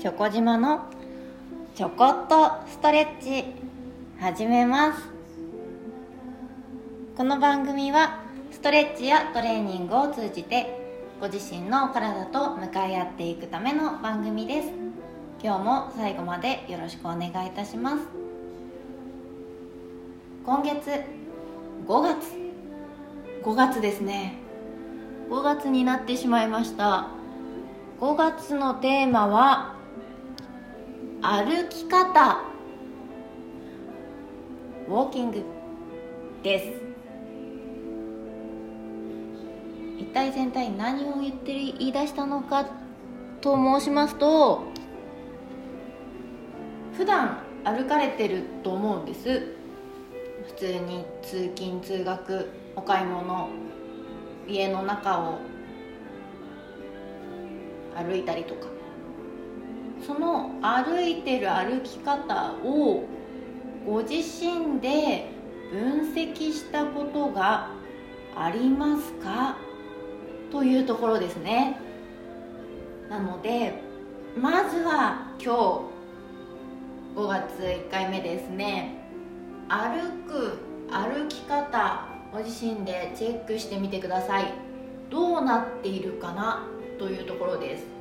チョコ島のちょこっとストレッチ。始めます。この番組はストレッチやトレーニングを通じてご自身の体と向かい合っていくための番組です。今日も最後までよろしくお願いいたします。今月5月。5月ですね。5月になってしまいました。5月のテーマは歩き方。ウォーキング。です。一体全体何を言って言い出したのかと申しますと普段歩かれてると思うんです。普通に通勤通学お買い物家の中を歩いたりとか。その歩いてる歩き方をご自身で分析したことがありますか？というところですね。なのでまずは今日5月1回目ですね。歩く歩き方ご自身でチェックしてみてください。どうなっているかな？というところです。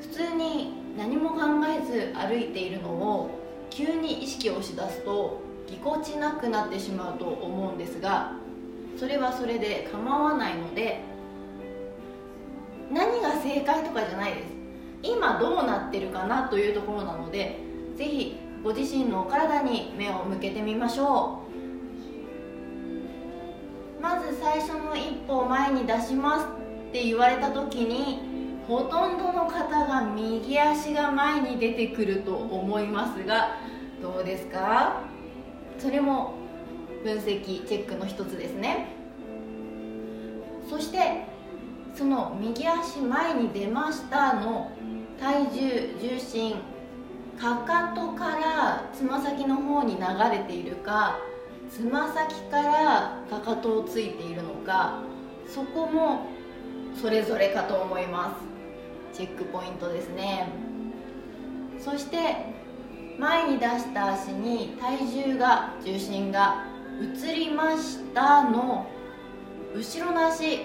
普通に何も考えず歩いているのを急に意識をしだすとぎこちなくなってしまうと思うんですがそれはそれで構わないので何が正解とかじゃないです。今どうなってるかなというところなのでぜひご自身の体に目を向けてみましょう。まず最初の一歩を前に出しますって言われた時にほとんどの方が右足が前に出てくると思いますがどうですか？それも分析チェックの一つですね。そしてその右足前に出ましたの体重重心かかとからつま先の方に流れているかつま先からかかとをついているのかそこもそれぞれかと思います。チェックポイントですね。そして前に出した足に体重が重心が移りましたの後ろの足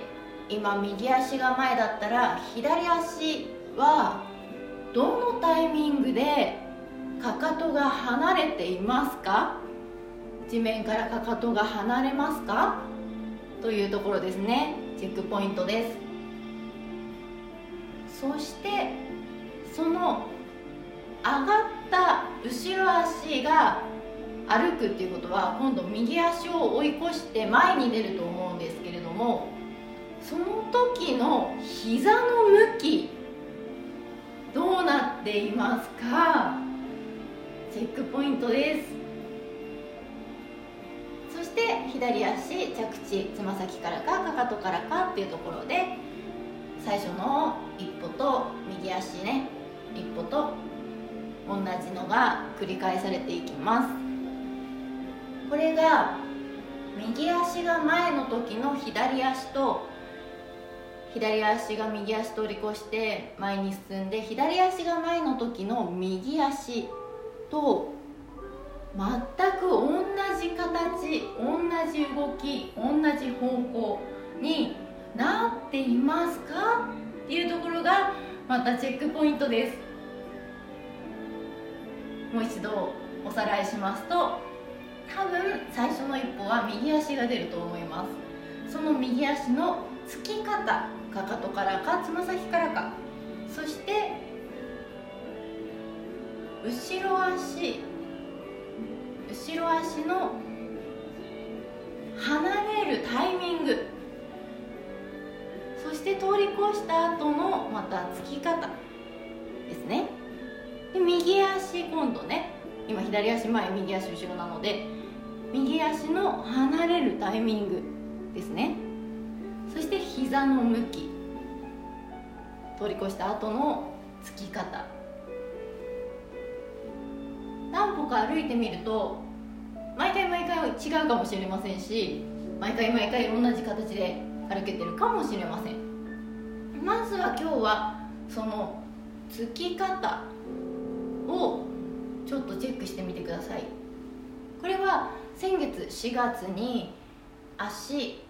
今右足が前だったら左足はどのタイミングでかかとが離れていますか？地面からかかとが離れますか？というところですね。チェックポイントです。そしてその上がった後ろ足が歩くっていうことは今度右足を追い越して前に出ると思うんですけれどもその時の膝の向きどうなっていますか？チェックポイントです。そして左足着地つま先からかかかとからかっていうところで最初の一歩と右足ね一歩と同じのが繰り返されていきます。これが右足が前の時の左足と左足が右足通り越して前に進んで左足が前の時の右足と全く同じ形同じ動き同じ方向になっていますかっていうところがまたチェックポイントです。もう一度おさらいしますと多分最初の一歩は右足が出ると思います。その右足のつき方かかとからかつま先からか。そして後ろ足後ろ足のして通り越した後のまたつき方ですね。で右足今度ね今左足前右足後ろなので右足の離れるタイミングですね。そして膝の向き通り越した後のつき方。何歩か歩いてみると毎回毎回違うかもしれませんし毎回毎回同じ形で歩けてるかもしれません。まずは今日はそのつき方をちょっとチェックしてみてください。これは先月4月に足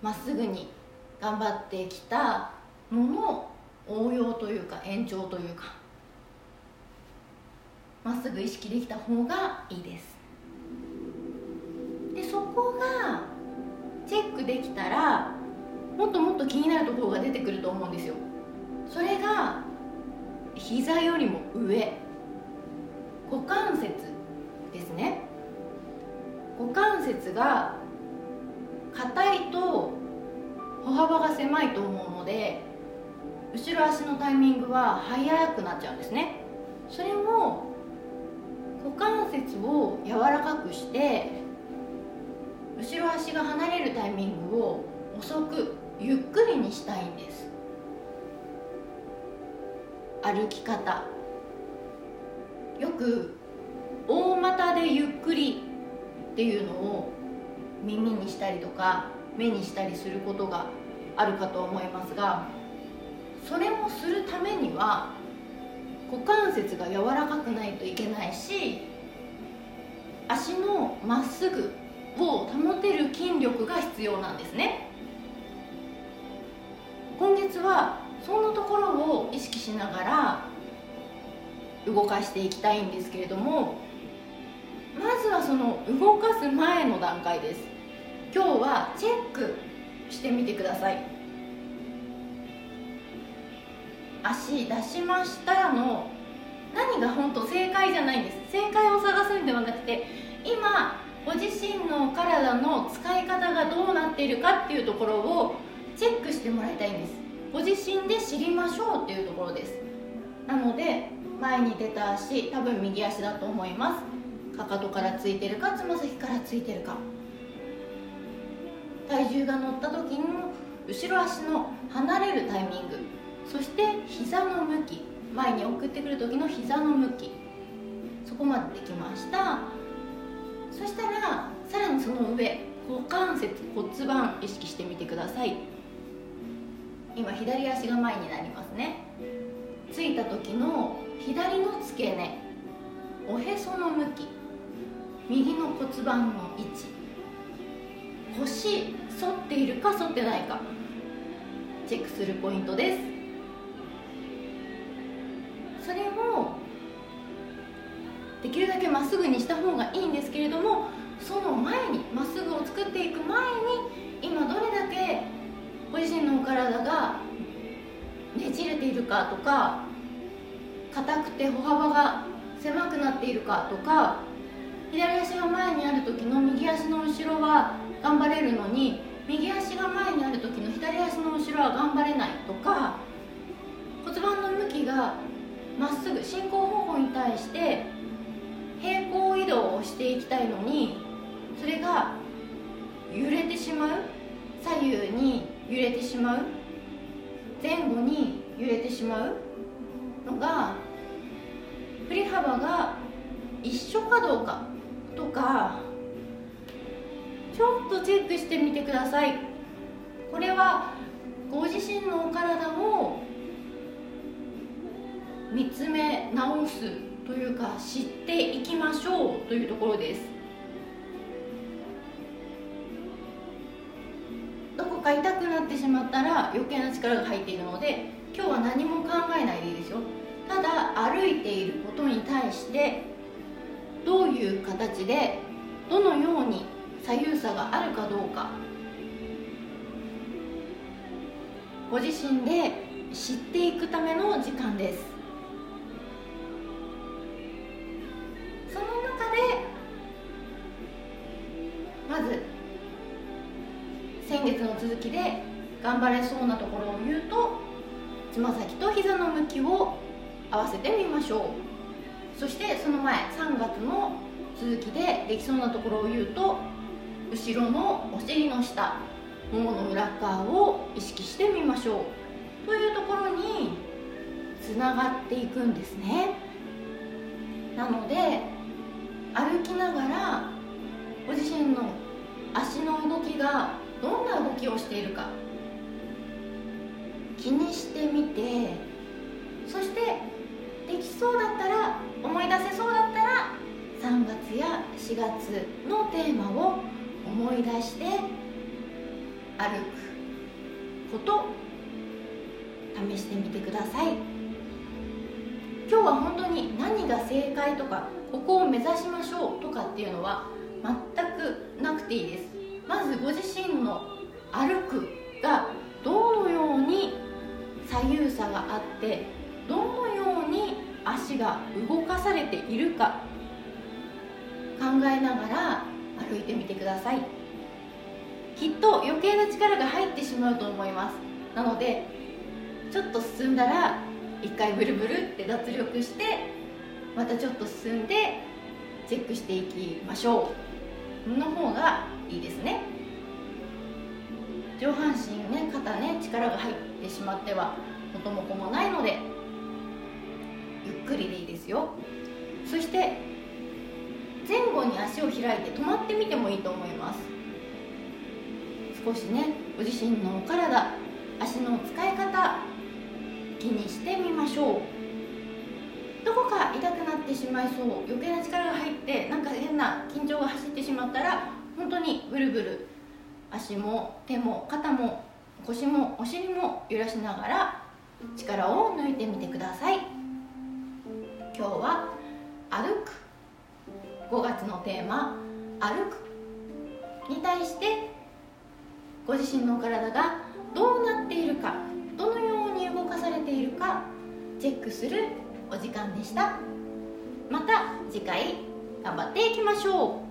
まっすぐに頑張ってきたのの応用というか延長というかまっすぐ意識できた方がいいです。でそこがチェックできたらもっともっと気になるところが出てくると思うんですよ。それが膝よりも上。股関節ですね。股関節が硬いと歩幅が狭いと思うので後ろ足のタイミングは速くなっちゃうんですね。それも股関節を柔らかくして後ろ足が離れるタイミングを遅くゆっくりにしたいんです。歩き方。よく大股でゆっくりっていうのを耳にしたりとか目にしたりすることがあるかと思いますがそれをするためには股関節が柔らかくないといけないし足のまっすぐを保てる筋力が必要なんですね。今月はそんなところを意識しながら動かしていきたいんですけれどもまずはその動かす前の段階です。今日はチェックしてみてください。足出しましたの何が本当正解じゃないんです。正解を探すんではなくて今ご自身の体の使い方がどうなっているかっていうところをチェックしてもらいたいんです。ご自身で知りましょうっていうところです。なので前に出た足多分右足だと思います。かかとからついてるかつま先からついてるか。体重が乗った時の後ろ足の離れるタイミング。そして膝の向き。前に送ってくる時の膝の向き。そこまでできました。そしたらさらにその上股関節骨盤意識してみてください。今左足が前になりますね。ついた時の左の付け根。おへその向き。右の骨盤の位置。腰反っているか反ってないか。チェックするポイントです。それもできるだけまっすぐにした方がいいんですけれどもその前にまっすぐを作っていく前に今どれだけご自身の体がねじれているかとか硬くて歩幅が狭くなっているかとか左足が前にある時の右足の後ろは頑張れるのに右足が前にある時の左足の後ろは頑張れないとか骨盤の向きがまっすぐ進行方向に対して平行移動をしていきたいのにそれが揺れてしまう左右に揺れてしまう？前後に揺れてしまう？のが振り幅が一緒かどうかとかちょっとチェックしてみてください。これはご自身のお体を見つめ直すというか知っていきましょうというところです。どこか痛くなってしまったら余計な力が入っているので今日は何も考えないでいいですよ。ただ歩いていることに対してどういう形でどのように左右差があるかどうか。ご自身で知っていくための時間です。続きで頑張れそうなところを言うとつま先と膝の向きを合わせてみましょう。そしてその前3月の続きでできそうなところを言うと後ろのお尻の下ももの裏側を意識してみましょう。というところにつながっていくんですね。なので歩きながらご自身の足の動きがどんな動きをしているか。気にしてみて。そしてできそうだったら思い出せそうだったら3月や4月のテーマを思い出して歩くこと試してみてください。今日は本当に何が正解とかここを目指しましょうとかっていうのは全くなくていいです。まずご自身の歩くがどのように左右差があってどのように足が動かされているか考えながら歩いてみてください。きっと余計な力が入ってしまうと思います。なのでちょっと進んだら一回ブルブルって脱力してまたちょっと進んでチェックしていきましょう。の方がいいですね。上半身ね肩ね力が入ってしまっては元も子もないのでゆっくりでいいですよ。そして前後に足を開いて止まってみてもいいと思います。少しねご自身のお体足の使い方気にしてみましょう。どこか痛くなってしまいそう余計な力が入ってなんか変な緊張が走ってしまったら本当にブルブル足も手も肩も腰もお尻も揺らしながら力を抜いてみてください。今日は歩く。5月のテーマ歩く。に対してご自身の体がどうなっているかどのように動かされているかチェックするお時間でした。また次回頑張っていきましょう。